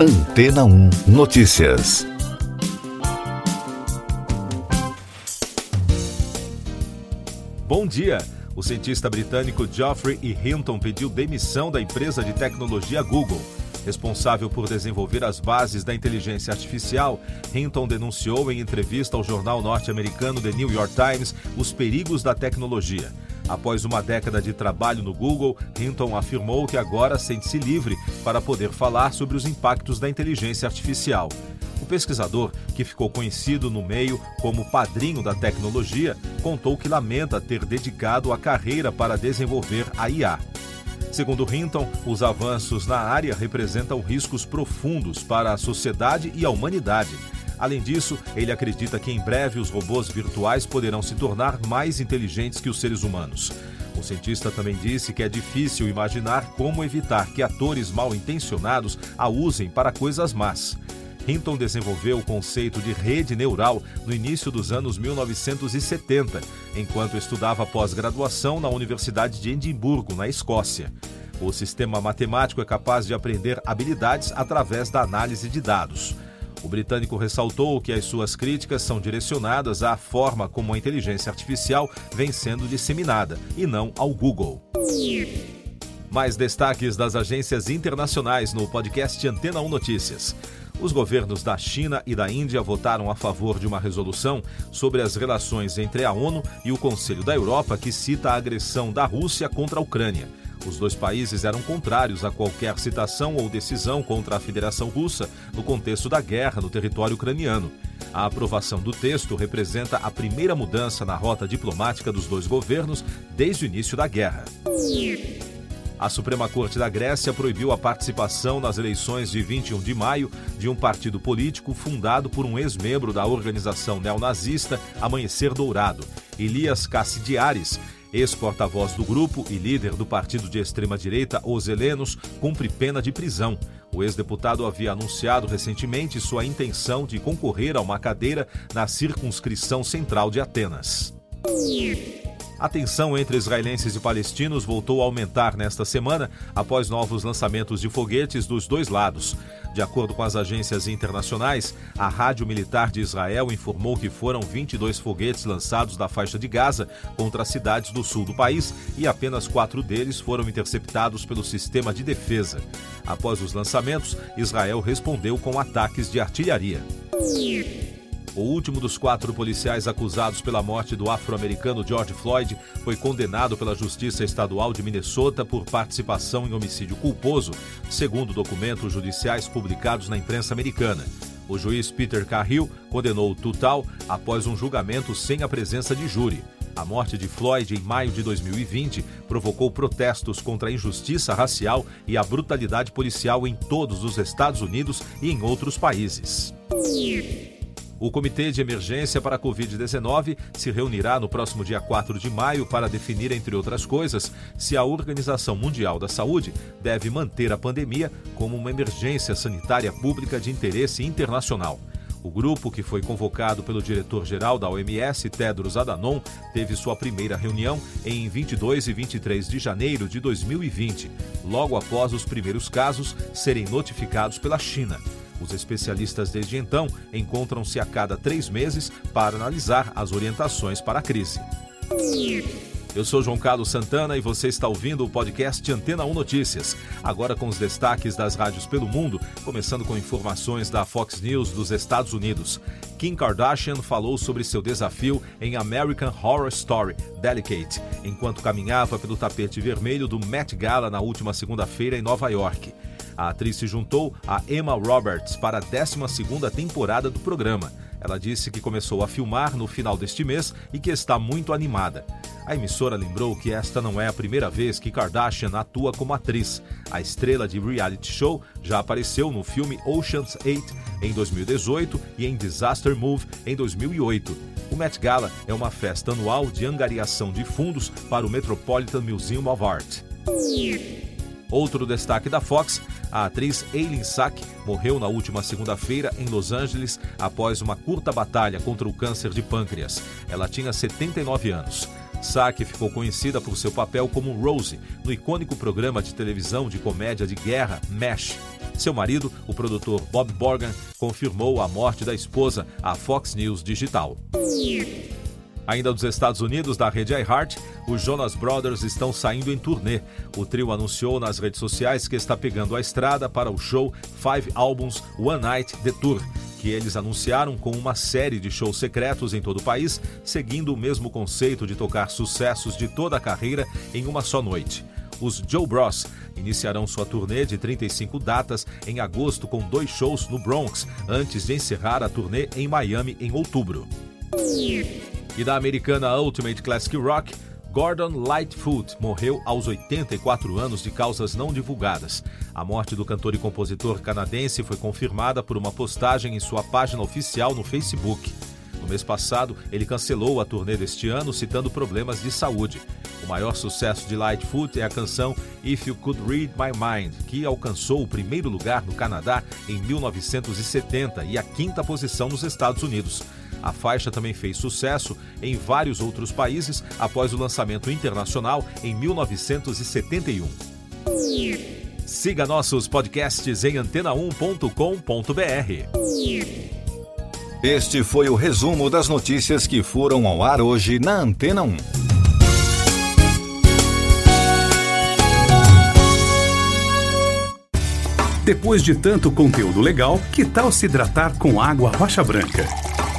Antena 1 Notícias. Bom dia. O cientista britânico Geoffrey E. Hinton pediu demissão da empresa de tecnologia Google. Responsável por desenvolver as bases da inteligência artificial, Hinton denunciou em entrevista ao jornal norte-americano The New York Times os perigos da tecnologia. Após uma década de trabalho no Google, Hinton afirmou que agora sente-se livre para poder falar sobre os impactos da inteligência artificial. O pesquisador, que ficou conhecido no meio como padrinho da tecnologia, contou que lamenta ter dedicado a carreira para desenvolver a IA. Segundo Hinton, os avanços na área representam riscos profundos para a sociedade e a humanidade. Além disso, ele acredita que em breve os robôs virtuais poderão se tornar mais inteligentes que os seres humanos. O cientista também disse que é difícil imaginar como evitar que atores mal intencionados a usem para coisas más. Hinton desenvolveu o conceito de rede neural no início dos anos 1970, enquanto estudava pós-graduação na Universidade de Edimburgo, na Escócia. O sistema matemático é capaz de aprender habilidades através da análise de dados. O britânico ressaltou que as suas críticas são direcionadas à forma como a inteligência artificial vem sendo disseminada e não ao Google. Mais destaques das agências internacionais no podcast Antena 1 Notícias. Os governos da China e da Índia votaram a favor de uma resolução sobre as relações entre a ONU e o Conselho da Europa que cita a agressão da Rússia contra a Ucrânia. Os dois países eram contrários a qualquer citação ou decisão contra a Federação Russa no contexto da guerra no território ucraniano. A aprovação do texto representa a primeira mudança na rota diplomática dos dois governos desde o início da guerra. A Suprema Corte da Grécia proibiu a participação nas eleições de 21 de maio de um partido político fundado por um ex-membro da organização neonazista Amanhecer Dourado, Elias Cassidiares, Ex-porta-voz do grupo e líder do partido de extrema-direita Os Helenos cumpre pena de prisão. O ex-deputado havia anunciado recentemente sua intenção de concorrer a uma cadeira na circunscrição central de Atenas. A tensão entre israelenses e palestinos voltou a aumentar nesta semana após novos lançamentos de foguetes dos dois lados. De acordo com as agências internacionais, a Rádio Militar de Israel informou que foram 22 foguetes lançados da faixa de Gaza contra as cidades do sul do país e apenas quatro deles foram interceptados pelo sistema de defesa. Após os lançamentos, Israel respondeu com ataques de artilharia. O último dos quatro policiais acusados pela morte do afro-americano George Floyd foi condenado pela Justiça Estadual de Minnesota por participação em homicídio culposo, segundo documentos judiciais publicados na imprensa americana. O juiz Peter Carrill condenou o Tutal após um julgamento sem a presença de júri. A morte de Floyd em maio de 2020 provocou protestos contra a injustiça racial e a brutalidade policial em todos os Estados Unidos e em outros países. O Comitê de Emergência para a Covid-19 se reunirá no próximo dia 4 de maio para definir, entre outras coisas, se a Organização Mundial da Saúde deve manter a pandemia como uma emergência sanitária pública de interesse internacional. O grupo, que foi convocado pelo diretor-geral da OMS, Tedros Adhanom, teve sua primeira reunião em 22 e 23 de janeiro de 2020, logo após os primeiros casos serem notificados pela China. Os especialistas desde então encontram-se a cada três meses para analisar as orientações para a crise. Eu sou João Carlos Santana e você está ouvindo o podcast Antena 1 Notícias. Agora com os destaques das rádios pelo mundo, começando com informações da Fox News dos Estados Unidos. Kim Kardashian falou sobre seu desafio em American Horror Story Delicate, enquanto caminhava pelo tapete vermelho do Met Gala na última segunda-feira em Nova York. A atriz se juntou a Emma Roberts para a 12ª temporada do programa. Ela disse que começou a filmar no final deste mês e que está muito animada. A emissora lembrou que esta não é a primeira vez que Kardashian atua como atriz. A estrela de reality show já apareceu no filme Ocean's 8 em 2018 e em Disaster Move em 2008. O Met Gala é uma festa anual de angariação de fundos para o Metropolitan Museum of Art. Outro destaque da Fox a atriz Eileen Sack morreu na última segunda-feira em Los Angeles após uma curta batalha contra o câncer de pâncreas. Ela tinha 79 anos. Sack ficou conhecida por seu papel como Rose no icônico programa de televisão de comédia de guerra MASH. Seu marido, o produtor Bob Morgan, confirmou a morte da esposa à Fox News Digital. Ainda dos Estados Unidos, da rede iHeart, os Jonas Brothers estão saindo em turnê. O trio anunciou nas redes sociais que está pegando a estrada para o show Five Albums One Night The Tour, que eles anunciaram com uma série de shows secretos em todo o país, seguindo o mesmo conceito de tocar sucessos de toda a carreira em uma só noite. Os Joe Bros iniciarão sua turnê de 35 datas em agosto com dois shows no Bronx, antes de encerrar a turnê em Miami em outubro. E da americana Ultimate Classic Rock, Gordon Lightfoot morreu aos 84 anos de causas não divulgadas. A morte do cantor e compositor canadense foi confirmada por uma postagem em sua página oficial no Facebook. No mês passado, ele cancelou a turnê deste ano, citando problemas de saúde. O maior sucesso de Lightfoot é a canção If You Could Read My Mind, que alcançou o primeiro lugar no Canadá em 1970 e a quinta posição nos Estados Unidos. A faixa também fez sucesso em vários outros países após o lançamento internacional em 1971. Siga nossos podcasts em antena1.com.br. Este foi o resumo das notícias que foram ao ar hoje na Antena 1. Depois de tanto conteúdo legal, que tal se hidratar com água rocha branca?